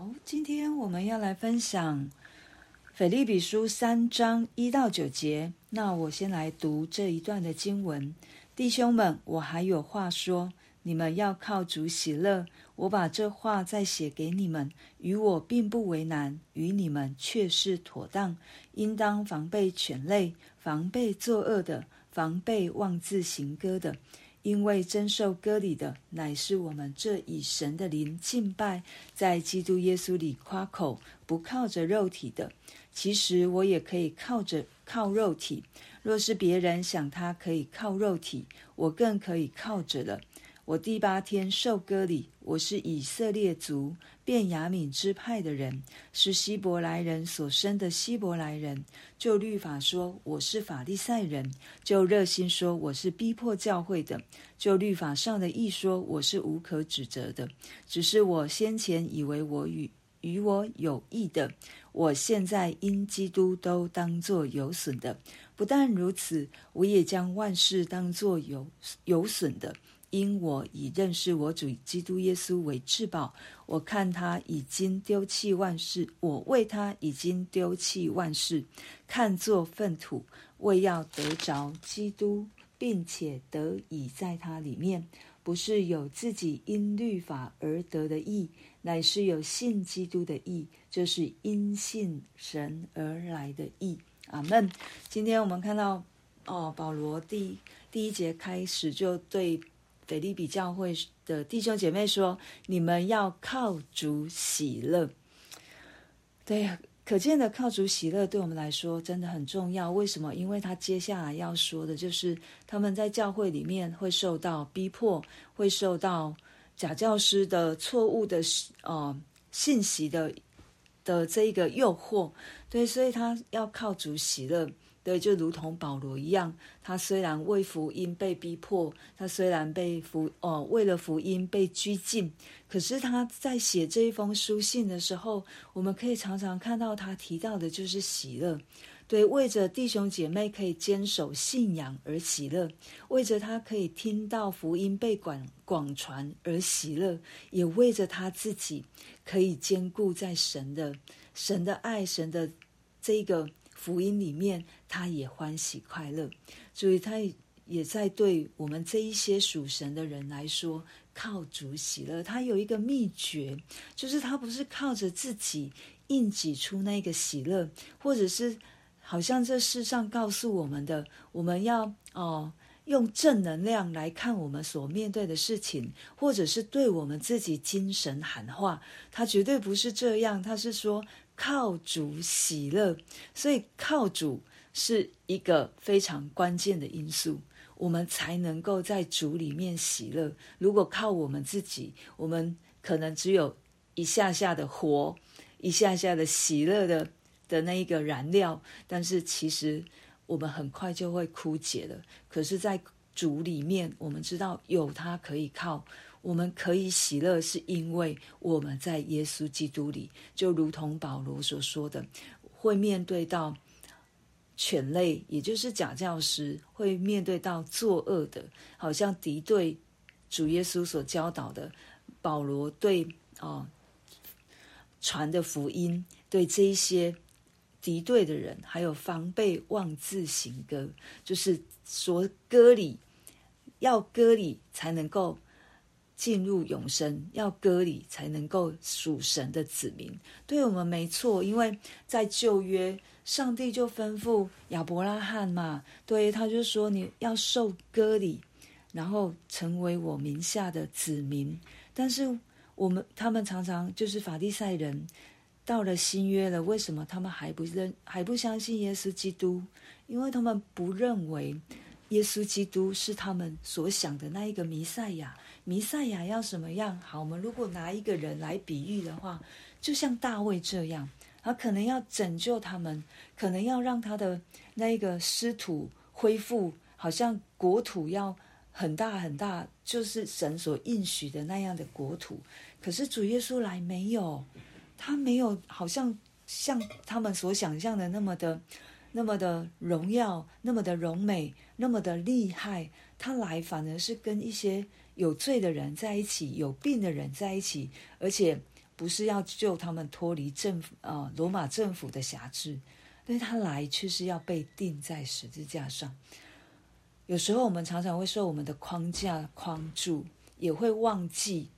好，今天我们要来分享腓利比书三章一到九节。那我先来读这一段的经文。弟兄们，我还有话说，你们要靠主喜乐。我把这话再写给你们，与我并不为难，与你们却是妥当。应当防备犬类，防备作恶的，防备妄自行歌的。因为真受割礼的，乃是我们这以神的灵敬拜，在基督耶稣里夸口，不靠着肉体的。其实我也可以靠着靠肉体。若是别人想他可以靠肉体，我更可以靠着了。我第八天受割礼，我是以色列族便雅悯支派的人，是希伯来人所生的希伯来人。就律法说，我是法利赛人；就热心说，我是逼迫教会的；就律法上的义说，我是无可指责的。只是我先前以为我与与我有益的，我现在因基督都当作有损的。不但如此，我也将万事当作有有损的。因我以认识我主基督耶稣为至宝，我看他已经丢弃万事，我为他已经丢弃万事，看作粪土，为要得着基督，并且得以在他里面，不是有自己因律法而得的义，乃是有信基督的义，这是因信神而来的义。阿门。今天我们看到哦，保罗第第一节开始就对。腓利比教会的弟兄姐妹说：“你们要靠主喜乐。”对，可见的靠主喜乐对我们来说真的很重要。为什么？因为他接下来要说的就是他们在教会里面会受到逼迫，会受到假教师的错误的呃信息的的这一个诱惑。对，所以他要靠主喜乐。对，就如同保罗一样，他虽然为福音被逼迫，他虽然被福哦，为了福音被拘禁，可是他在写这一封书信的时候，我们可以常常看到他提到的就是喜乐。对，为着弟兄姐妹可以坚守信仰而喜乐，为着他可以听到福音被广广传而喜乐，也为着他自己可以坚固在神的神的爱神的这个。福音里面，他也欢喜快乐，所以他也在对我们这一些属神的人来说，靠主喜乐。他有一个秘诀，就是他不是靠着自己硬挤出那个喜乐，或者是好像这世上告诉我们的，我们要哦用正能量来看我们所面对的事情，或者是对我们自己精神喊话。他绝对不是这样，他是说。靠主喜乐，所以靠主是一个非常关键的因素，我们才能够在主里面喜乐。如果靠我们自己，我们可能只有一下下的活，一下下的喜乐的的那一个燃料，但是其实我们很快就会枯竭了。可是，在主里面，我们知道有他可以靠。我们可以喜乐，是因为我们在耶稣基督里，就如同保罗所说的，会面对到犬类，也就是假教师，会面对到作恶的，好像敌对主耶稣所教导的。保罗对哦传的福音，对这一些敌对的人，还有防备妄自行割，就是说割礼，要割礼才能够。进入永生，要割礼才能够属神的子民，对我们没错。因为在旧约，上帝就吩咐亚伯拉罕嘛，对，他就说你要受割礼，然后成为我名下的子民。但是我们他们常常就是法利赛人，到了新约了，为什么他们还不认还不相信耶稣基督？因为他们不认为耶稣基督是他们所想的那一个弥赛亚。弥赛亚要什么样？好，我们如果拿一个人来比喻的话，就像大卫这样，他可能要拯救他们，可能要让他的那一个失土恢复，好像国土要很大很大，就是神所应许的那样的国土。可是主耶稣来没有，他没有，好像像他们所想象的那么的、那么的荣耀，那么的荣美，那么的厉害。他来反而是跟一些。有罪的人在一起，有病的人在一起，而且不是要救他们脱离政府啊、呃、罗马政府的辖制，但他来却是要被钉在十字架上。有时候我们常常会受我们的框架框住，也会忘记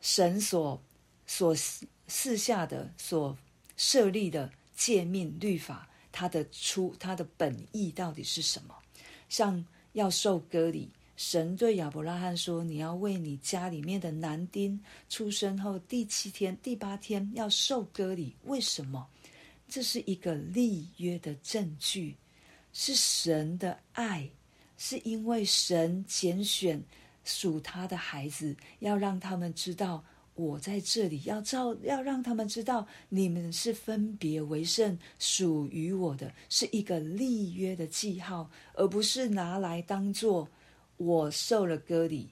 神所所赐下的、所设立的诫命律法，它的出它的本意到底是什么？像要受割礼。神对亚伯拉罕说：“你要为你家里面的男丁出生后第七天、第八天要受割礼。为什么？这是一个立约的证据，是神的爱，是因为神拣选属他的孩子，要让他们知道我在这里，要照要让他们知道你们是分别为圣，属于我的，是一个立约的记号，而不是拿来当做。”我受了割礼，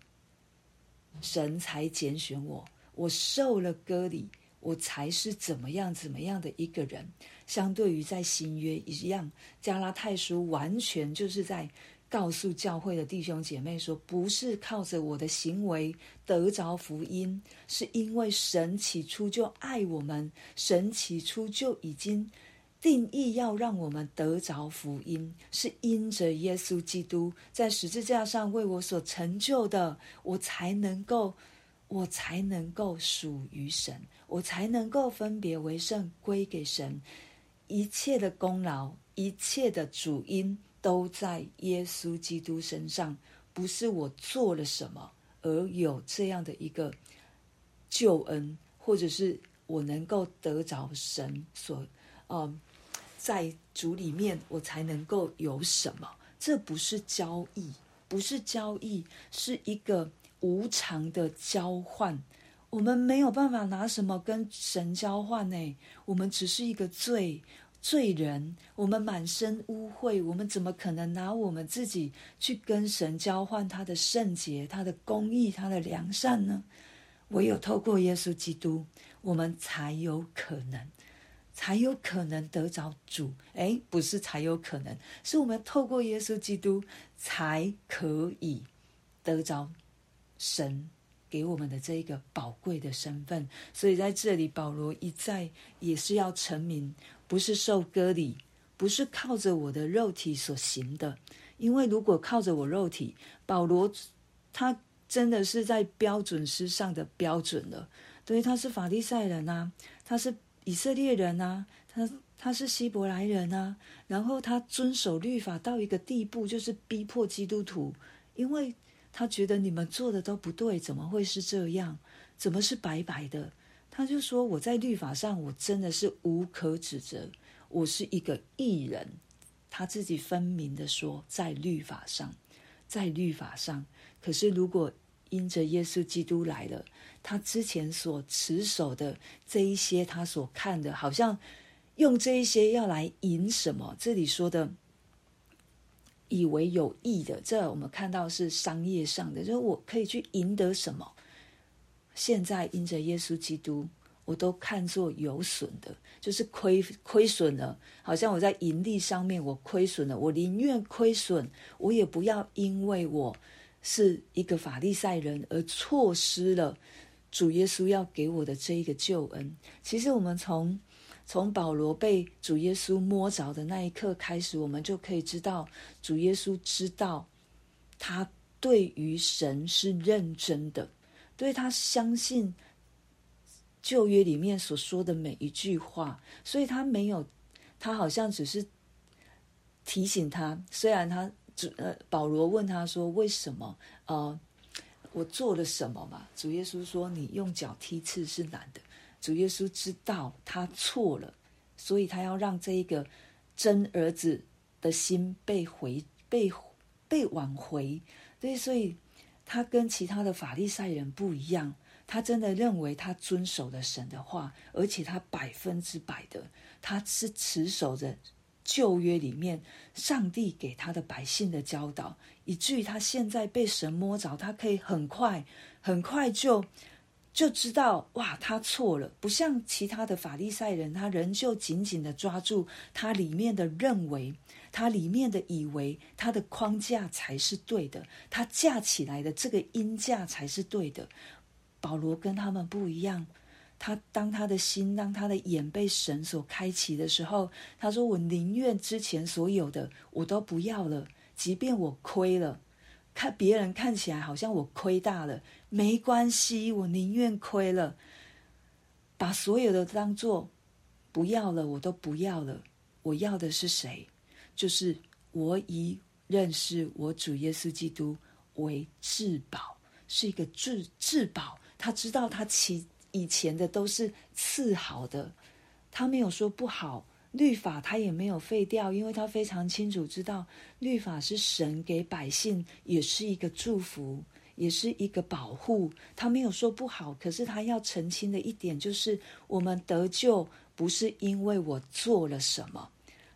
神才拣选我。我受了割礼，我才是怎么样怎么样的一个人。相对于在新约一样，加拉太书完全就是在告诉教会的弟兄姐妹说，不是靠着我的行为得着福音，是因为神起初就爱我们，神起初就已经。定义要让我们得着福音，是因着耶稣基督在十字架上为我所成就的，我才能够，我才能够属于神，我才能够分别为圣归给神。一切的功劳，一切的主因都在耶稣基督身上，不是我做了什么而有这样的一个救恩，或者是我能够得着神所，嗯。在主里面，我才能够有什么？这不是交易，不是交易，是一个无偿的交换。我们没有办法拿什么跟神交换呢？我们只是一个罪罪人，我们满身污秽，我们怎么可能拿我们自己去跟神交换他的圣洁、他的公义、他的良善呢？唯有透过耶稣基督，我们才有可能。才有可能得着主，哎，不是才有可能，是我们透过耶稣基督才可以得着神给我们的这一个宝贵的身份。所以在这里，保罗一再也是要陈明，不是受割礼，不是靠着我的肉体所行的。因为如果靠着我肉体，保罗他真的是在标准之上的标准了。对，他是法利赛人啊，他是。以色列人啊，他他是希伯来人啊，然后他遵守律法到一个地步，就是逼迫基督徒，因为他觉得你们做的都不对，怎么会是这样？怎么是白白的？他就说我在律法上我真的是无可指责，我是一个义人。他自己分明的说，在律法上，在律法上。可是如果因着耶稣基督来了。他之前所持守的这一些，他所看的，好像用这一些要来赢什么？这里说的以为有益的，这我们看到是商业上的，就是我可以去赢得什么？现在因着耶稣基督，我都看作有损的，就是亏亏损了。好像我在盈利上面我亏损了，我宁愿亏损，我也不要因为我是一个法利赛人而错失了。主耶稣要给我的这一个救恩，其实我们从从保罗被主耶稣摸着的那一刻开始，我们就可以知道，主耶稣知道他对于神是认真的，对他相信旧约里面所说的每一句话，所以他没有，他好像只是提醒他，虽然他主呃保罗问他说为什么呃。我做了什么嘛？主耶稣说：“你用脚踢刺是难的。”主耶稣知道他错了，所以他要让这一个真儿子的心被回、被被挽回。对，所以他跟其他的法利赛人不一样，他真的认为他遵守了神的话，而且他百分之百的，他是持守着。旧约里面，上帝给他的百姓的教导，以至于他现在被神摸着，他可以很快、很快就就知道，哇，他错了。不像其他的法利赛人，他仍旧紧紧的抓住他里面的认为，他里面的以为，他的框架才是对的，他架起来的这个音架才是对的。保罗跟他们不一样，他当他的心，当他的眼被神所开启的时候，他说：“我宁愿之前所有的我都不要了，即便我亏了，看别人看起来好像我亏大了，没关系，我宁愿亏了，把所有的当做不要了，我都不要了。我要的是谁？就是我以认识我主耶稣基督为至宝，是一个至至宝。他知道他其。”以前的都是次好的，他没有说不好。律法他也没有废掉，因为他非常清楚知道，律法是神给百姓，也是一个祝福，也是一个保护。他没有说不好，可是他要澄清的一点就是，我们得救不是因为我做了什么。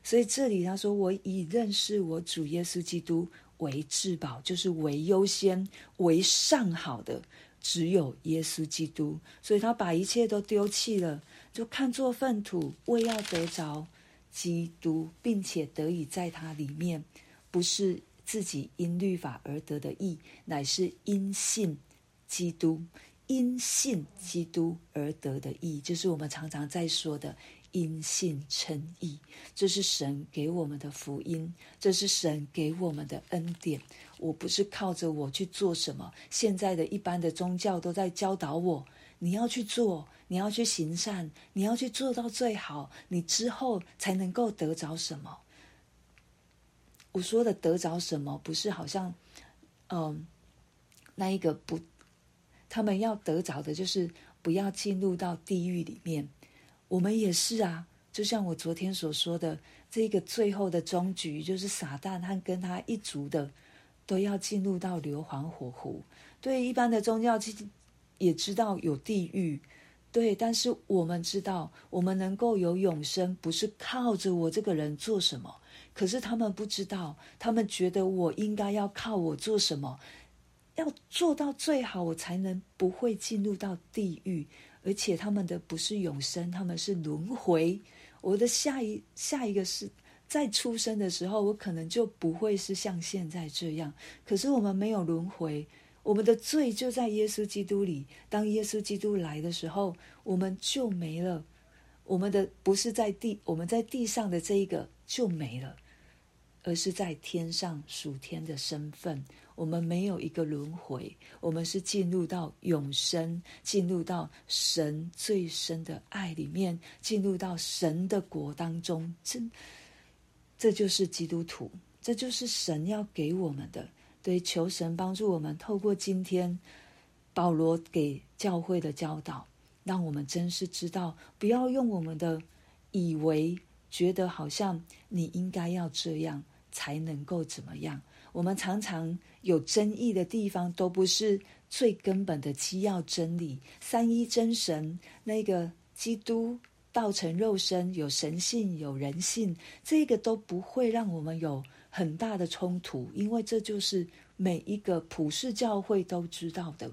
所以这里他说，我以认识我主耶稣基督为至宝，就是为优先、为上好的。只有耶稣基督，所以他把一切都丢弃了，就看作粪土，为要得着基督，并且得以在他里面，不是自己因律法而得的义，乃是因信基督，因信基督而得的义，就是我们常常在说的。因信称义，这是神给我们的福音，这是神给我们的恩典。我不是靠着我去做什么，现在的一般的宗教都在教导我，你要去做，你要去行善，你要去做到最好，你之后才能够得着什么。我说的得着什么，不是好像，嗯，那一个不，他们要得着的就是不要进入到地狱里面。我们也是啊，就像我昨天所说的，这个最后的终局，就是撒旦和跟他一族的，都要进入到硫磺火湖。对，一般的宗教其实也知道有地狱，对，但是我们知道，我们能够有永生，不是靠着我这个人做什么。可是他们不知道，他们觉得我应该要靠我做什么，要做到最好，我才能不会进入到地狱。而且他们的不是永生，他们是轮回。我的下一下一个是在出生的时候，我可能就不会是像现在这样。可是我们没有轮回，我们的罪就在耶稣基督里。当耶稣基督来的时候，我们就没了。我们的不是在地，我们在地上的这一个就没了，而是在天上属天的身份。我们没有一个轮回，我们是进入到永生，进入到神最深的爱里面，进入到神的国当中。这，这就是基督徒，这就是神要给我们的。对，求神帮助我们，透过今天保罗给教会的教导，让我们真是知道，不要用我们的以为，觉得好像你应该要这样才能够怎么样。我们常常有争议的地方，都不是最根本的基要真理。三一真神，那个基督道成肉身，有神性，有人性，这个都不会让我们有很大的冲突，因为这就是每一个普世教会都知道的。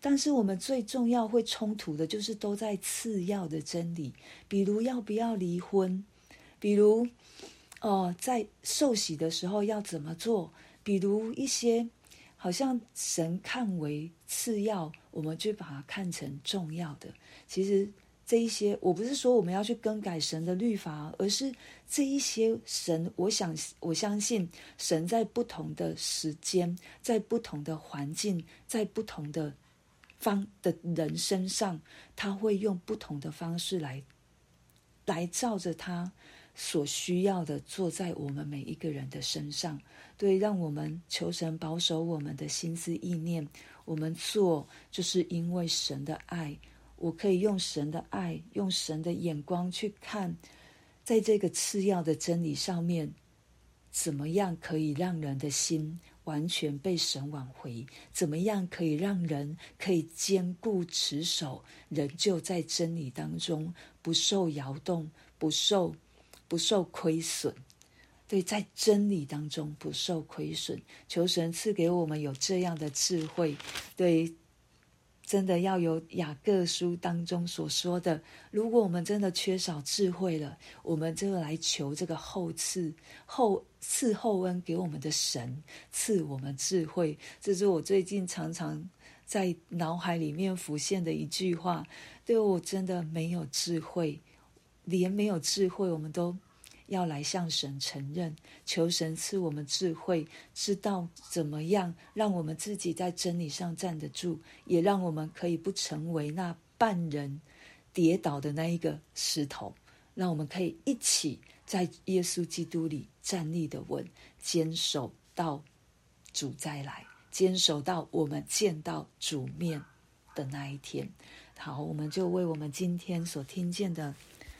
但是我们最重要会冲突的，就是都在次要的真理，比如要不要离婚，比如哦，在受洗的时候要怎么做。比如一些好像神看为次要，我们就把它看成重要的。其实这一些，我不是说我们要去更改神的律法，而是这一些神，我想我相信神在不同的时间，在不同的环境，在不同的方的人身上，他会用不同的方式来来照着他所需要的，做在我们每一个人的身上。对，让我们求神保守我们的心思意念。我们做，就是因为神的爱。我可以用神的爱，用神的眼光去看，在这个次要的真理上面，怎么样可以让人的心完全被神挽回？怎么样可以让人可以坚固持守，仍旧在真理当中不受摇动，不受不受亏损？对，在真理当中不受亏损，求神赐给我们有这样的智慧。对，真的要有雅各书当中所说的，如果我们真的缺少智慧了，我们就来求这个后赐、后赐后恩给我们的神赐我们智慧。这是我最近常常在脑海里面浮现的一句话，对我真的没有智慧，连没有智慧，我们都要来向神承认，求神赐我们智慧，知道怎么样让我们自己在真理上站得住，也让我们可以不成为那半人跌倒的那一个石头，让我们可以一起在耶稣基督里站立的稳，坚守到主再来。坚守到我们见到主面的那一天。好，我们就为我们今天所听见的